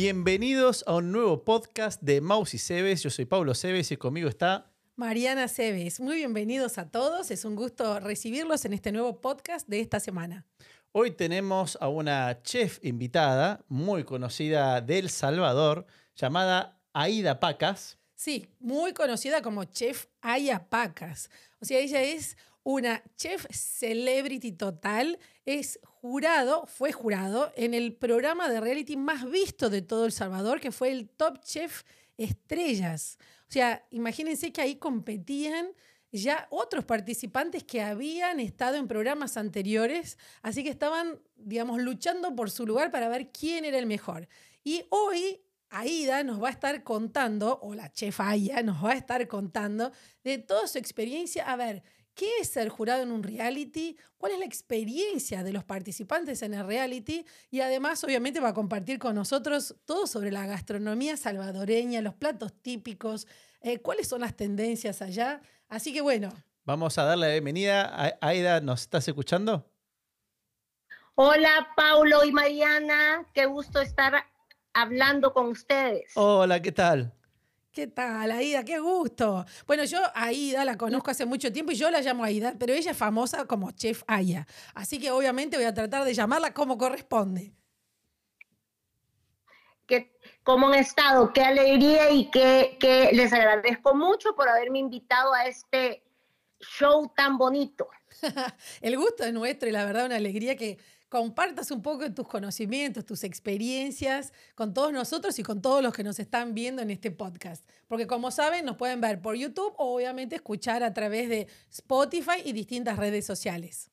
Bienvenidos a un nuevo podcast de Maus y Cebes. Yo soy Pablo Cebes y conmigo está Mariana Cebes. Muy bienvenidos a todos. Es un gusto recibirlos en este nuevo podcast de esta semana. Hoy tenemos a una chef invitada muy conocida de El Salvador llamada Aida Pacas. Sí, muy conocida como chef Aya Pacas. O sea, ella es una chef celebrity total, es jurado, fue jurado en el programa de reality más visto de todo El Salvador, que fue el Top Chef Estrellas. O sea, imagínense que ahí competían ya otros participantes que habían estado en programas anteriores, así que estaban, digamos, luchando por su lugar para ver quién era el mejor. Y hoy Aida nos va a estar contando, o la chef Aya nos va a estar contando de toda su experiencia. A ver, ¿Qué es ser jurado en un reality? ¿Cuál es la experiencia de los participantes en el reality? Y además, obviamente, va a compartir con nosotros todo sobre la gastronomía salvadoreña, los platos típicos, eh, cuáles son las tendencias allá. Así que bueno. Vamos a darle la bienvenida. A Aida, ¿nos estás escuchando? Hola, Paulo y Mariana. Qué gusto estar hablando con ustedes. Hola, ¿qué tal? ¿Qué tal, Aida? Qué gusto. Bueno, yo a Aida la conozco hace mucho tiempo y yo la llamo Aida, pero ella es famosa como Chef Aya. Así que obviamente voy a tratar de llamarla como corresponde. ¿Cómo han estado? Qué alegría y que, les agradezco mucho por haberme invitado a este show tan bonito. El gusto es nuestro y la verdad una alegría que compartas un poco tus conocimientos, tus experiencias con todos nosotros y con todos los que nos están viendo en este podcast. Porque como saben, nos pueden ver por YouTube o obviamente escuchar a través de Spotify y distintas redes sociales.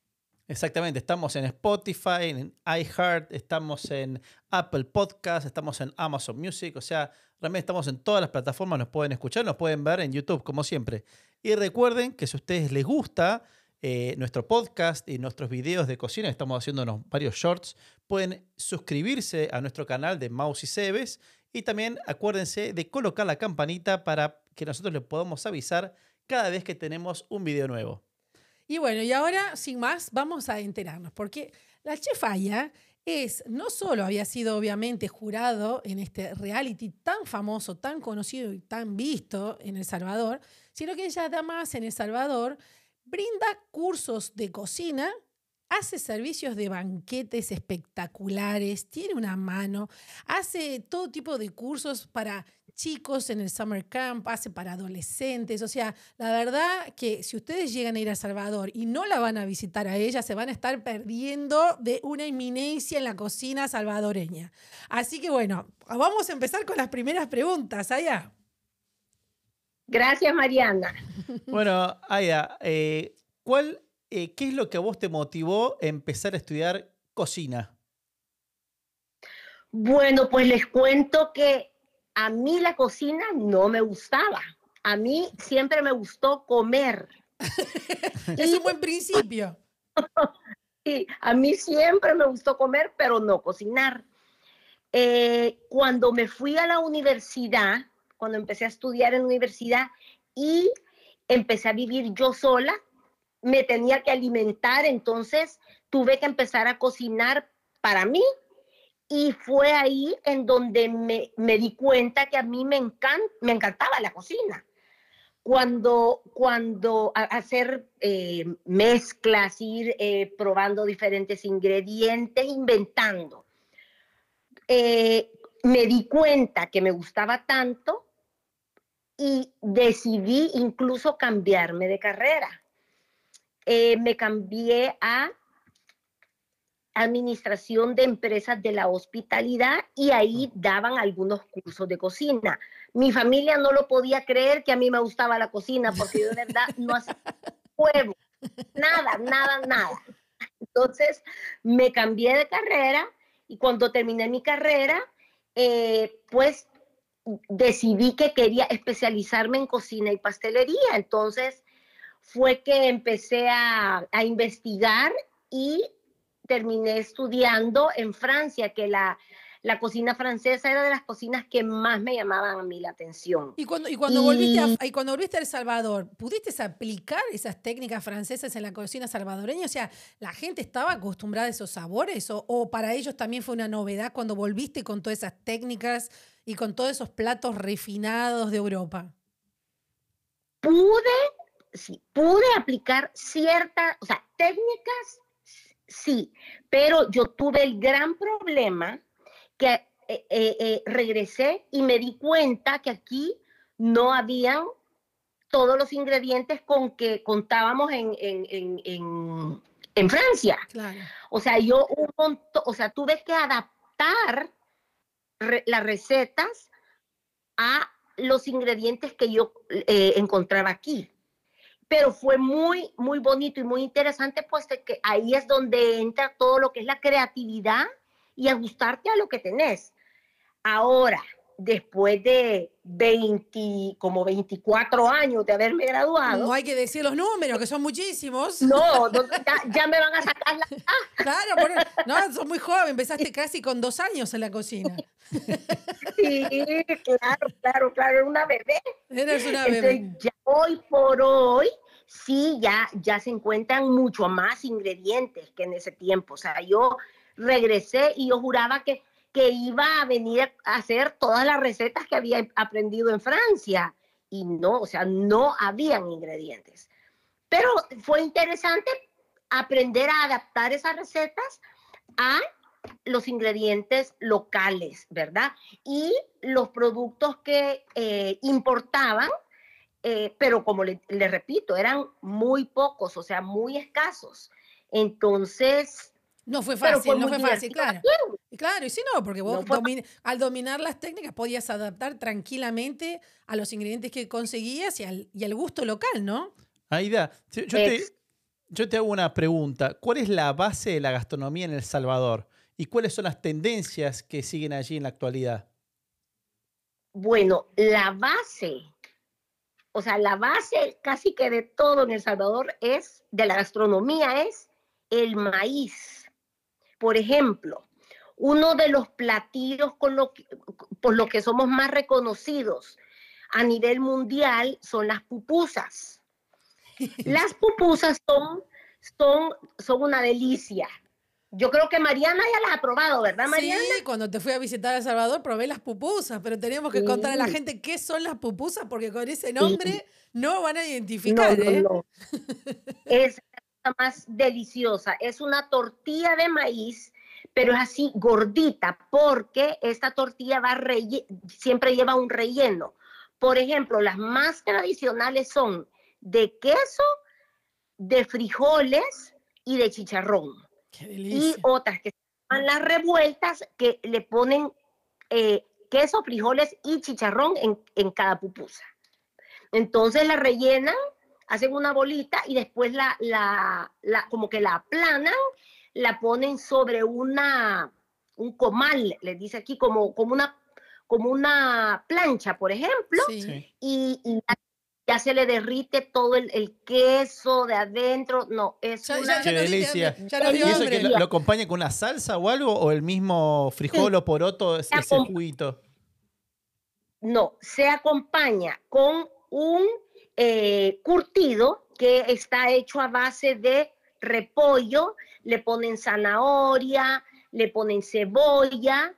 Exactamente, estamos en Spotify, en iHeart, estamos en Apple Podcast, estamos en Amazon Music, o sea, realmente estamos en todas las plataformas, nos pueden escuchar, nos pueden ver en YouTube, como siempre. Y recuerden que si a ustedes les gusta eh, nuestro podcast y nuestros videos de cocina, estamos haciendo varios shorts, pueden suscribirse a nuestro canal de Mouse y Cebes y también acuérdense de colocar la campanita para que nosotros les podamos avisar cada vez que tenemos un video nuevo. Y bueno, y ahora, sin más, vamos a enterarnos, porque la chef Aya es, no solo había sido obviamente jurado en este reality tan famoso, tan conocido y tan visto en El Salvador, sino que ella además en El Salvador Brinda cursos de cocina, hace servicios de banquetes espectaculares, tiene una mano, hace todo tipo de cursos para chicos en el summer camp, hace para adolescentes. O sea, la verdad que si ustedes llegan a ir a Salvador y no la van a visitar a ella, se van a estar perdiendo de una inminencia en la cocina salvadoreña. Así que bueno, vamos a empezar con las primeras preguntas, allá. Gracias, Mariana. Bueno, Aya, eh, ¿cuál, eh, ¿qué es lo que a vos te motivó a empezar a estudiar cocina? Bueno, pues les cuento que a mí la cocina no me gustaba. A mí siempre me gustó comer. es un buen principio. sí, a mí siempre me gustó comer, pero no cocinar. Eh, cuando me fui a la universidad, cuando empecé a estudiar en universidad y empecé a vivir yo sola, me tenía que alimentar, entonces tuve que empezar a cocinar para mí y fue ahí en donde me, di cuenta que a mí me, me encantaba la cocina. Cuando, cuando hacer eh, mezclas, ir eh, probando diferentes ingredientes, inventando. Eh, me di cuenta que me gustaba tanto y decidí incluso cambiarme de carrera. Eh, me cambié a administración de empresas de la hospitalidad y ahí daban algunos cursos de cocina. Mi familia no lo podía creer que a mí me gustaba la cocina porque yo de verdad no hacía huevo, nada, nada, nada. Entonces me cambié de carrera y cuando terminé mi carrera, eh, pues decidí que quería especializarme en cocina y pastelería. Entonces fue que empecé a, investigar y terminé estudiando en Francia, que la, la cocina francesa era de las cocinas que más me llamaban a mí la atención. Y cuando, y cuando, Volviste, a, y cuando volviste a El Salvador, ¿pudiste aplicar esas técnicas francesas en la cocina salvadoreña? O sea, ¿la gente estaba acostumbrada a esos sabores? ¿O, o para ellos también fue una novedad cuando volviste con todas esas técnicas y con todos esos platos refinados de Europa? Pude, sí, pude aplicar ciertas, o sea, técnicas, sí, pero yo tuve el gran problema que eh, eh, eh, regresé y me di cuenta que aquí no habían todos los ingredientes con que contábamos en, en, Francia. O sea, yo un o sea, tuve que adaptar las recetas a los ingredientes que yo encontraba aquí. Pero fue muy, muy bonito y muy interesante, pues que ahí es donde entra todo lo que es la creatividad y ajustarte a lo que tenés. Ahora, después de 20, como 24 años de haberme graduado. No hay que decir los números, que son muchísimos. No, ya, me van a sacar la... Claro, no, sos muy joven, empezaste casi con dos años en la cocina. Sí, claro, claro, claro, una bebé. Eres una bebé. ya hoy por hoy, sí, ya, ya se encuentran mucho más ingredientes que en ese tiempo. O sea, yo regresé y yo juraba que, que iba a venir a hacer todas las recetas que había aprendido en Francia. Y no, o sea, no habían ingredientes. Pero fue interesante aprender a adaptar esas recetas a los ingredientes locales, ¿verdad? Y los productos que eh, importaban, eh, pero como le, repito, eran muy pocos, o sea, muy escasos. Entonces, no fue fácil, no fue fácil, claro. Claro, y si no, porque vos al dominar las técnicas podías adaptar tranquilamente a los ingredientes que conseguías y al, y al gusto local, ¿no? Aida, yo te, yo te hago una pregunta. ¿Cuál es la base de la gastronomía en El Salvador? ¿Y cuáles son las tendencias que siguen allí en la actualidad? Bueno, la base, o sea, la base casi que de todo en El Salvador es, de la gastronomía es el maíz por ejemplo, uno de los platillos con lo por los que somos más reconocidos a nivel mundial son las pupusas. Las pupusas son, son, son una delicia. Yo creo que Mariana ya las ha probado, ¿verdad, Mariana? Sí, cuando te fui a visitar a El Salvador probé las pupusas, pero tenemos que contar a la gente qué son las pupusas porque con ese nombre no van a identificar. ¿eh? es más deliciosa. Es una tortilla de maíz, pero es así gordita, porque esta tortilla va siempre lleva un relleno. Por ejemplo, las más tradicionales son de queso, de frijoles y de chicharrón. Y otras que son las revueltas que le ponen eh, queso, frijoles y chicharrón en, en cada pupusa. Entonces la rellenan hacen una bolita y después la, la, la, como que la aplanan, la ponen sobre una, un comal, les dice aquí, como, como, una, como una plancha, por ejemplo, y, ya, se le derrite todo el, queso de adentro. No, es una... Qué delicia. ¿Y eso que lo, acompaña con una salsa o algo? ¿O el mismo frijol o poroto, ese juguito? No, se acompaña con un eh, curtido que está hecho a base de repollo, le ponen zanahoria, le ponen cebolla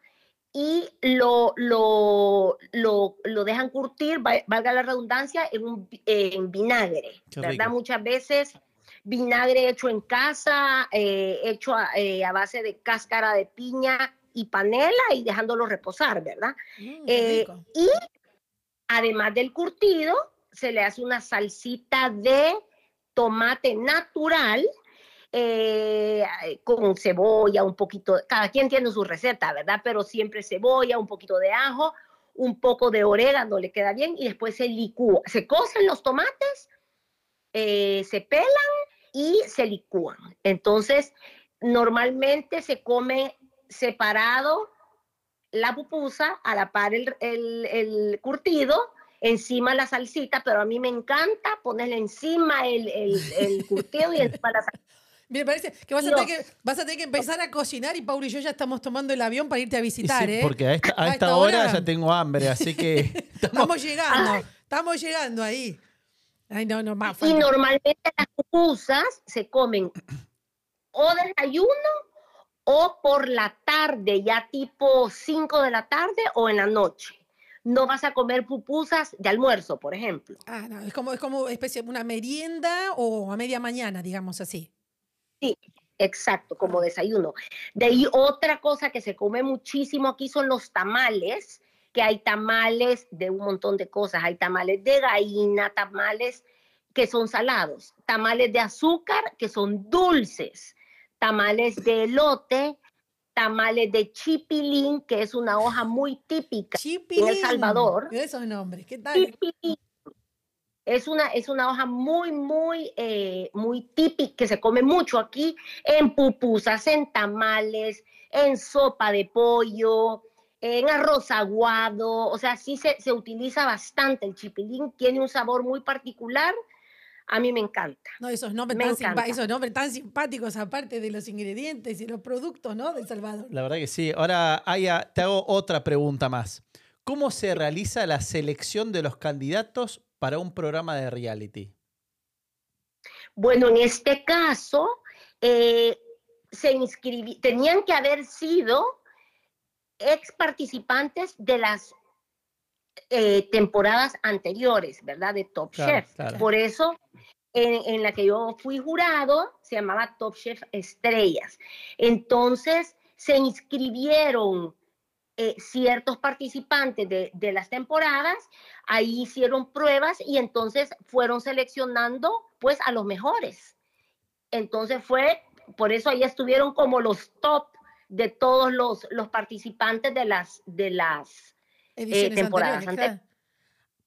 y lo, lo, lo, dejan curtir, valga la redundancia, en, vinagre, ¿verdad? Muchas veces vinagre hecho en casa, eh, hecho eh, a, base de cáscara de piña y panela y dejándolo reposar, ¿verdad? Mm, y además del curtido, se le hace una salsita de tomate natural eh, con cebolla, un poquito, cada quien tiene su receta, ¿verdad? Pero siempre cebolla, un poquito de ajo, un poco de orégano le queda bien y después se licúa. Se cocen los tomates, eh, se pelan y se licúan. Entonces, normalmente se come separado la pupusa, a la par el, el curtido encima la salsita, pero a mí me encanta ponerle encima el, el, curtido y encima la salsita. Me parece que vas, a tener que vas a tener que empezar a cocinar y Paul y yo ya estamos tomando el avión para irte a visitar, Sí, ¿eh? porque a esta, a esta hora, ya tengo hambre, así que estamos- Estamos llegando, estamos llegando ahí. Ay, no, no, más. Y normalmente las pupusas se comen o desayuno o por la tarde, ya tipo 5 de la tarde o en la noche. No vas a comer pupusas de almuerzo, por ejemplo. Ah, no, es como, es como especie, una merienda o a media mañana, digamos así. Exacto, como desayuno. De ahí otra cosa que se come muchísimo aquí son los tamales, que hay tamales de un montón de cosas. Hay tamales de gallina, tamales que son salados, tamales de azúcar que son dulces, tamales de elote, tamales de chipilín, que es una hoja muy típica. Chipilín. Salvador. Mira Esos nombres, ¿qué tal? Chipilín. Es una, es una hoja muy, muy, eh, muy típica, que se come mucho aquí en pupusas, en tamales, en sopa de pollo, en arroz aguado. O sea, sí se, se utiliza bastante. El chipilín tiene un sabor muy particular. A mí me encanta. No, esos nombres, Me tan encanta. esos nombres tan simpáticos, aparte de los ingredientes y los productos, ¿no? De Salvador. La verdad que sí. Ahora, Aya, te hago otra pregunta más. ¿Cómo se realiza la selección de los candidatos para un programa de reality? Bueno, en este caso, eh, se tenían que haber sido ex participantes de las eh, temporadas anteriores, ¿verdad? De Top Claro, Chef. claro. Por eso, en, en la que yo fui jurado, se llamaba Top Chef Estrellas. Entonces, se inscribieron eh, ciertos participantes de, de las temporadas, ahí hicieron pruebas y entonces fueron seleccionando pues a los mejores. Entonces fue, por eso ahí estuvieron como los top de todos los, los participantes de las, de las Ediciones temporadas anteriores, ante- claro.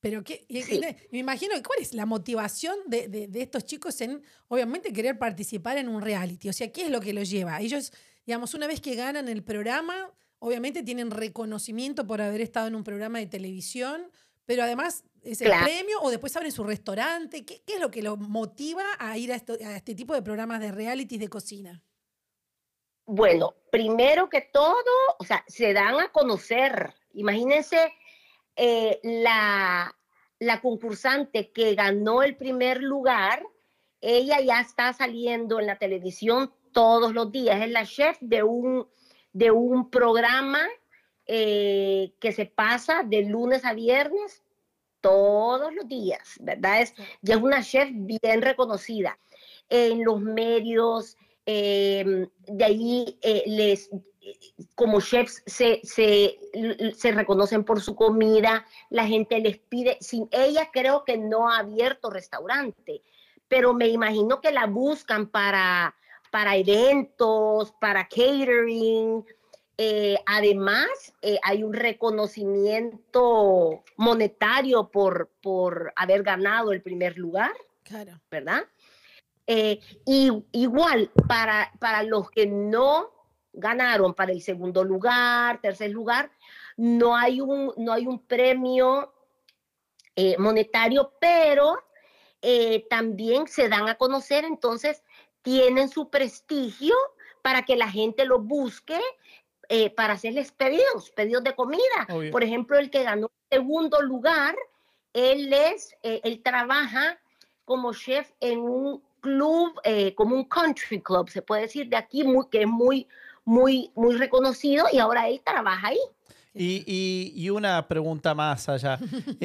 Pero qué, Sí. me imagino, ¿cuál es la motivación de, de- de estos chicos en, obviamente, querer participar en un reality? O sea, ¿qué es lo que los lleva? Ellos, digamos, una vez que ganan el programa, obviamente tienen reconocimiento por haber estado en un programa de televisión, pero además es el Claro. premio o después abren su restaurante. ¿Qué, qué es lo que los motiva a ir a, esto- a este tipo de programas de reality de cocina? Bueno, primero que todo, o sea, se dan a conocer. Imagínense eh, la, la concursante que ganó el primer lugar, ella ya está saliendo en la televisión todos los días. Es la chef de un, de un programa eh, que se pasa de lunes a viernes todos los días, ¿verdad? Es, ya es una chef bien reconocida en los medios, eh, de ahí eh, les, como chefs se, se, se reconocen por su comida, la gente les pide, sin ella creo que no ha abierto restaurante, pero me imagino que la buscan para, para eventos, para catering. Eh, además, eh, hay un reconocimiento monetario por, por haber ganado el primer lugar, Claro. ¿verdad? Eh, y igual, para, para los que no ganaron para el segundo lugar, tercer lugar, no hay un, no hay un premio monetario, pero también se dan a conocer, entonces tienen su prestigio para que la gente los busque eh, para hacerles pedidos, pedidos de comida. Obvio. Por ejemplo, el que ganó el segundo lugar, él es, eh, él trabaja como chef en un club, eh, como un country club, se puede decir, de aquí, muy, que es muy, muy, muy reconocido y ahora él trabaja ahí. Y, y- y una pregunta más allá.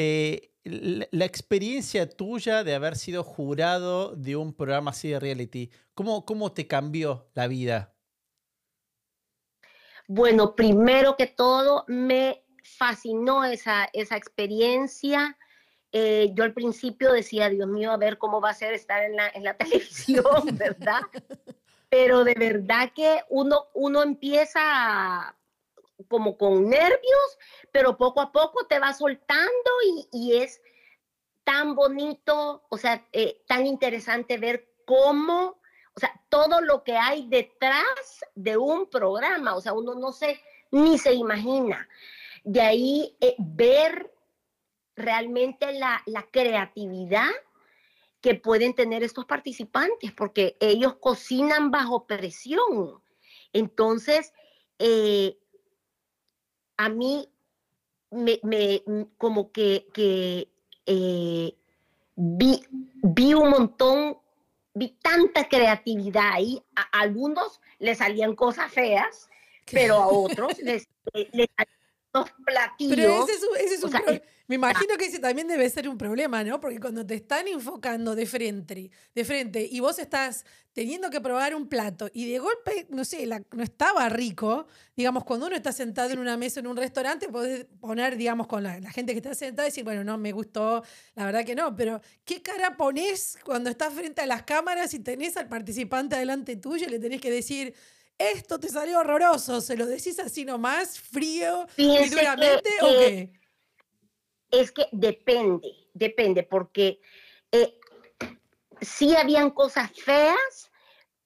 La, la experiencia tuya de haber sido jurado de un programa así de reality, ¿cómo, cómo te cambió la vida? Bueno, primero que todo, me fascinó esa, esa experiencia. Eh, yo al principio decía, Dios mío, a ver cómo va a ser estar en la, en la televisión, ¿verdad? Pero de verdad que uno, uno empieza a- como con nervios, pero poco a poco te va soltando y, y es tan bonito, o sea, eh, tan interesante ver cómo, o sea, todo lo que hay detrás de un programa, o sea, uno no se, ni se imagina. De ahí eh, ver realmente la, la creatividad que pueden tener estos participantes, porque ellos cocinan bajo presión. Entonces, eh, a mí me, me- como que, que eh, vi, vi un montón, vi tanta creatividad ahí. A algunos les salían cosas feas, pero a otros les, les platillos. Pero ese es un, ese es un sea, pro- Me imagino que ese también debe ser un problema, ¿no? Porque cuando te están enfocando de frente, de frente y vos estás teniendo que probar un plato y de golpe, no sé, la- no estaba rico, digamos, cuando uno está sentado en una mesa en un restaurante, podés poner, digamos, con la, la gente que está sentada y decir, bueno, no, me gustó, la verdad que no, pero ¿qué cara pones cuando estás frente a las cámaras y tenés al participante delante tuyo y le tenés que decir... Esto te salió horroroso, ¿se lo decís así nomás, frío y que- duramente o qué? Es que depende, depende, porque eh, sí habían cosas feas,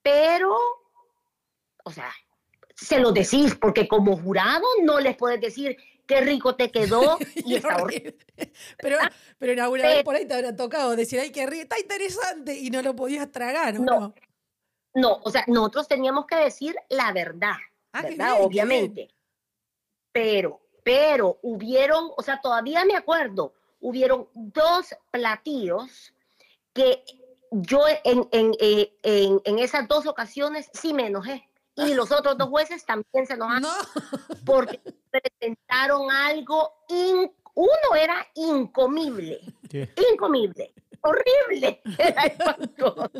pero, o sea, se lo decís, porque como jurado no les puedes decir qué rico te quedó y está horrible. Pero, pero en alguna vez por ahí te habrá tocado decir, ay, qué rico, está interesante, y no lo podías tragar, ¿o no? No. No, o sea, nosotros teníamos que decir la verdad, Ah, qué ¿verdad? qué Obviamente. Pero, pero hubieron, o sea, todavía me acuerdo, hubieron dos platillos que yo en, en, eh, en, en esas dos ocasiones sí me enojé. Y los otros dos jueces también se enojaron No, porque presentaron algo, in- uno era incomible, ¿Qué? incomible, horrible, era espantoso.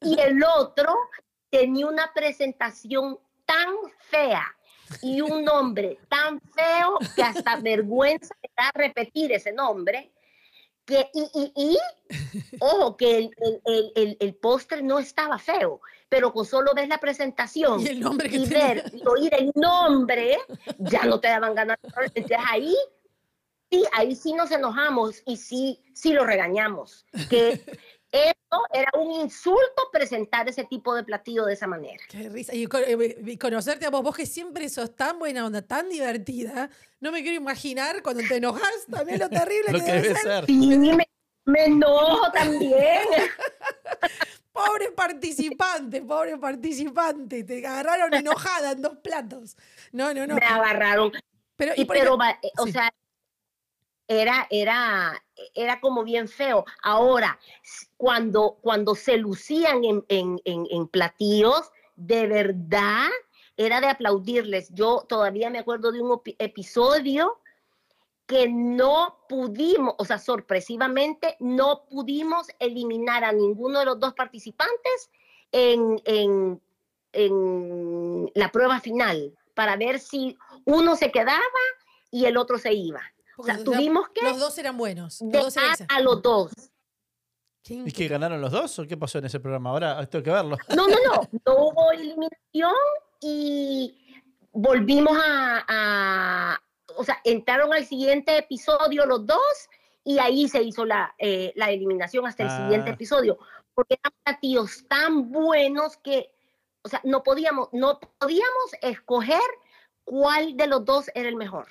Y el otro tenía una presentación tan fea y un nombre tan feo que hasta vergüenza me da repetir ese nombre. Que, y, y, y, ojo, que el, el, el, el- no estaba feo, pero con solo ver la presentación y el nombre que y ver y oír el nombre, ya no te daban ganas. Entonces ahí, ahí sí nos enojamos y sí, sí lo regañamos. Que eso era un insulto presentar ese tipo de platillo de esa manera. Qué risa. Y, eh, y conocerte a vos, vos que siempre sos tan buena onda, tan divertida, no me quiero imaginar cuando te enojas también lo terrible Lo que que debe ser. ser. Sí, me, me enojo también. Pobre participante, pobre participante, te agarraron enojada en dos platos. No, no, no. Me agarraron. Pero, Y y por pero, ejemplo- va- eh, o sí. sea, era, era, era como bien feo. Ahora, cuando, cuando se lucían en, en, en, en platillos, de verdad, era de aplaudirles. Yo todavía me acuerdo de un episodio que no pudimos, o sea, sorpresivamente, no pudimos eliminar a ninguno de los dos participantes en, en, en la prueba final para ver si uno se quedaba y el otro se iba. O sea, tuvimos que los dos eran buenos. Los dos eran dejar a los dos. ¿Y que ganaron los dos o qué pasó en ese programa? Ahora tengo que verlo. No, no, no, no hubo eliminación y volvimos a, a- o sea, entraron al siguiente episodio los dos y ahí se hizo la, eh, la eliminación hasta el siguiente Ah. episodio, porque eran platillos tan buenos que, o sea, no podíamos, no podíamos escoger cuál de los dos era el mejor.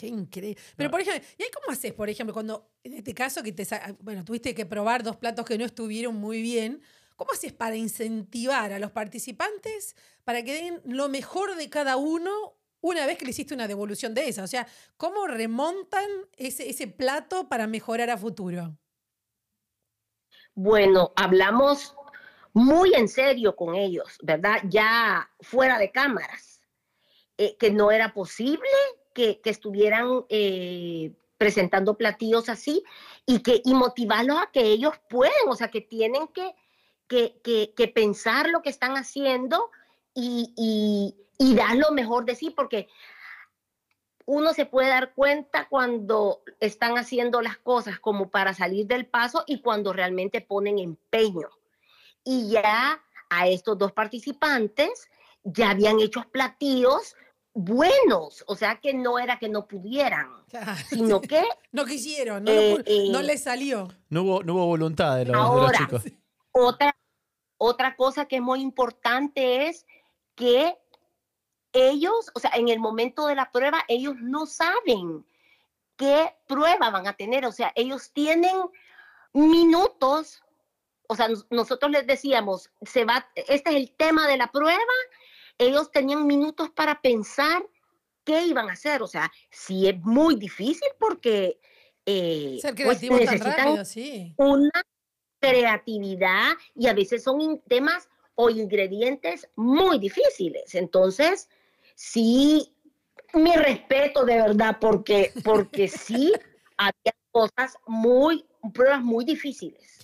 Qué increíble. Pero, por ejemplo, ¿y ahí cómo haces, por ejemplo, cuando en este caso que te bueno, tuviste que probar dos platos que no estuvieron muy bien? ¿Cómo haces para incentivar a los participantes para que den lo mejor de cada uno una vez que le hiciste una devolución de esa? O sea, ¿cómo remontan ese, ese plato para mejorar a futuro? Bueno, hablamos muy en serio con ellos, ¿verdad? Ya fuera de cámaras, eh, que no era posible que, estuvieran eh, presentando platillos así y, que, y motivarlos a que ellos pueden, o sea, que tienen que, que, que- que pensar lo que están haciendo y, y- y dar lo mejor de sí, porque uno se puede dar cuenta cuando están haciendo las cosas como para salir del paso y cuando realmente ponen empeño. Y ya a estos dos participantes ya habían hecho platillos buenos, o sea que no era que no pudieran, sino que no quisieron, no, Eh, eh, no les salió. No hubo, no hubo voluntad de los, de los chicos. Otra, otra cosa que es muy importante es que ellos, o sea, en el momento de la prueba, ellos no saben qué prueba van a tener. O sea, ellos tienen minutos, o sea, nosotros les decíamos, se va, este es el tema de la prueba, ellos tenían minutos para pensar qué iban a hacer, o sea, sí es muy difícil porque eh, Ser pues necesitan sí. una creatividad y a veces son temas o ingredientes muy difíciles. Entonces, sí, mi respeto de verdad, porque, porque sí había cosas muy, pruebas muy difíciles.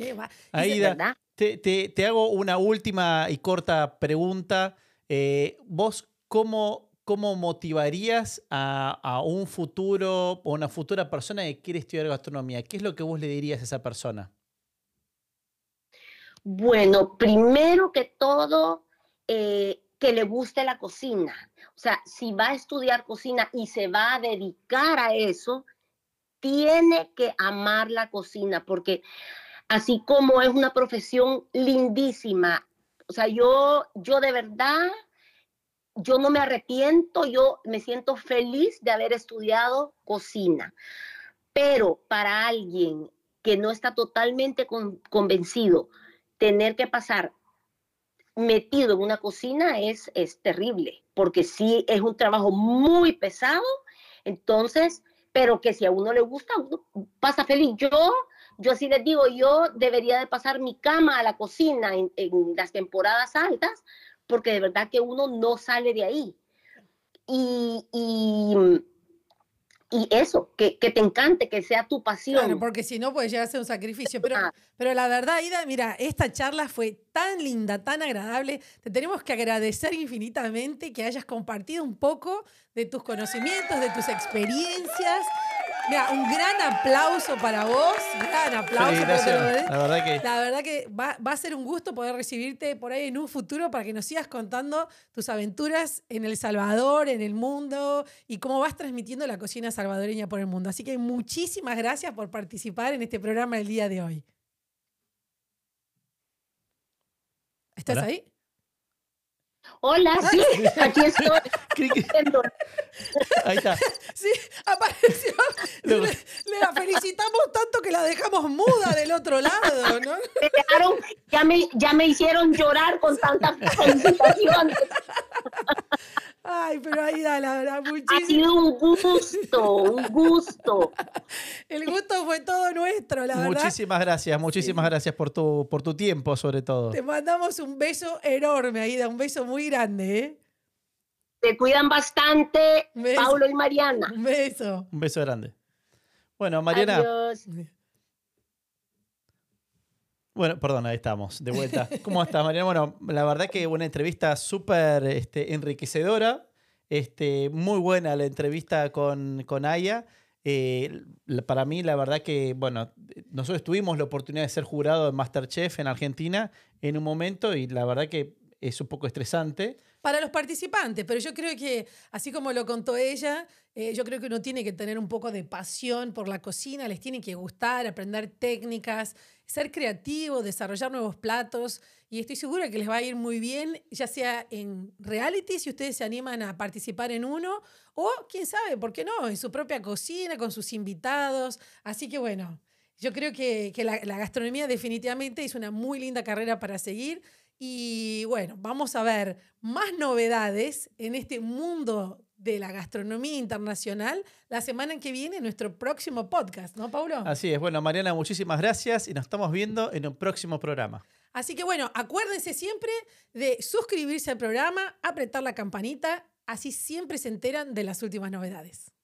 Aida, te, te, te, hago una última y corta pregunta. Eh, ¿Vos cómo, cómo motivarías a, a, un futuro o una futura persona que quiere estudiar gastronomía? ¿Qué es lo que vos le dirías a esa persona? Bueno, primero que todo, eh, que le guste la cocina. O sea, si va a estudiar cocina y se va a dedicar a eso, tiene que amar la cocina, porque así como es una profesión lindísima, o sea, yo, yo de verdad, yo no me arrepiento, yo me siento feliz de haber estudiado cocina. Pero para alguien que no está totalmente convencido, tener que pasar metido en una cocina es, es terrible, porque sí es un trabajo muy pesado, entonces, pero que si a uno le gusta, pasa feliz. Yo, yo sí les digo, yo debería de pasar mi cama a la cocina en, en las temporadas altas, porque de verdad que uno no sale de ahí. Y, y y eso, que, que, te encante, que sea tu pasión. Claro, porque si no puede llegar a ser un sacrificio. Pero, pero la verdad, Ida, mira, esta charla fue tan linda, tan agradable. Te tenemos que agradecer infinitamente que hayas compartido un poco de tus conocimientos, de tus experiencias. Mira, un gran aplauso para vos, gran aplauso. la verdad que, la verdad que va, va, a ser un gusto poder recibirte por ahí en un futuro para que nos sigas contando tus aventuras en El Salvador, en el mundo y cómo vas transmitiendo la cocina salvadoreña por el mundo. Así que muchísimas gracias por participar en este programa el día de hoy. ¿Estás ahí? Hola, sí, aquí estoy. Ahí está. Sí, apareció. Le, la felicitamos tanto que la dejamos muda del otro lado, ¿no? ya, me, ya me hicieron llorar con tantas felicitaciones. Ay, pero ahí da la verdad, muchísimo. Ha sido un gusto, un gusto. El gusto fue todo nuestro, la verdad. Muchísimas gracias, muchísimas gracias por tu, por tu tiempo, sobre todo. Te mandamos un beso enorme, Aida, un beso muy grande, ¿eh? Te cuidan bastante, Paulo y Mariana. Un beso. Un beso grande. Bueno, Mariana. Adiós. Bueno, perdón, ahí estamos, de vuelta. ¿Cómo estás, Mariana? Bueno, la verdad que una entrevista súper este, enriquecedora. Este, muy buena la entrevista con, con Aya. Eh, para mí, la verdad que, bueno, nosotros tuvimos la oportunidad de ser jurado de Masterchef en Argentina en un momento y la verdad que es un poco estresante. Para los participantes, pero yo creo que, así como lo contó ella, eh, yo creo que uno tiene que tener un poco de pasión por la cocina, les tiene que gustar, aprender técnicas, ser creativo, desarrollar nuevos platos. Y estoy segura que les va a ir muy bien, ya sea en reality, si ustedes se animan a participar en uno, o quién sabe, ¿por qué no? En su propia cocina, con sus invitados. Así que bueno, yo creo que, la, la gastronomía definitivamente es una muy linda carrera para seguir. Y bueno, vamos a ver más novedades en este mundo de la gastronomía internacional la semana que viene en nuestro próximo podcast, ¿no, Paulo? Así es. Bueno, Mariana, muchísimas gracias y nos estamos viendo en un próximo programa. Así que bueno, acuérdense siempre de suscribirse al programa, apretar la campanita, así siempre se enteran de las últimas novedades.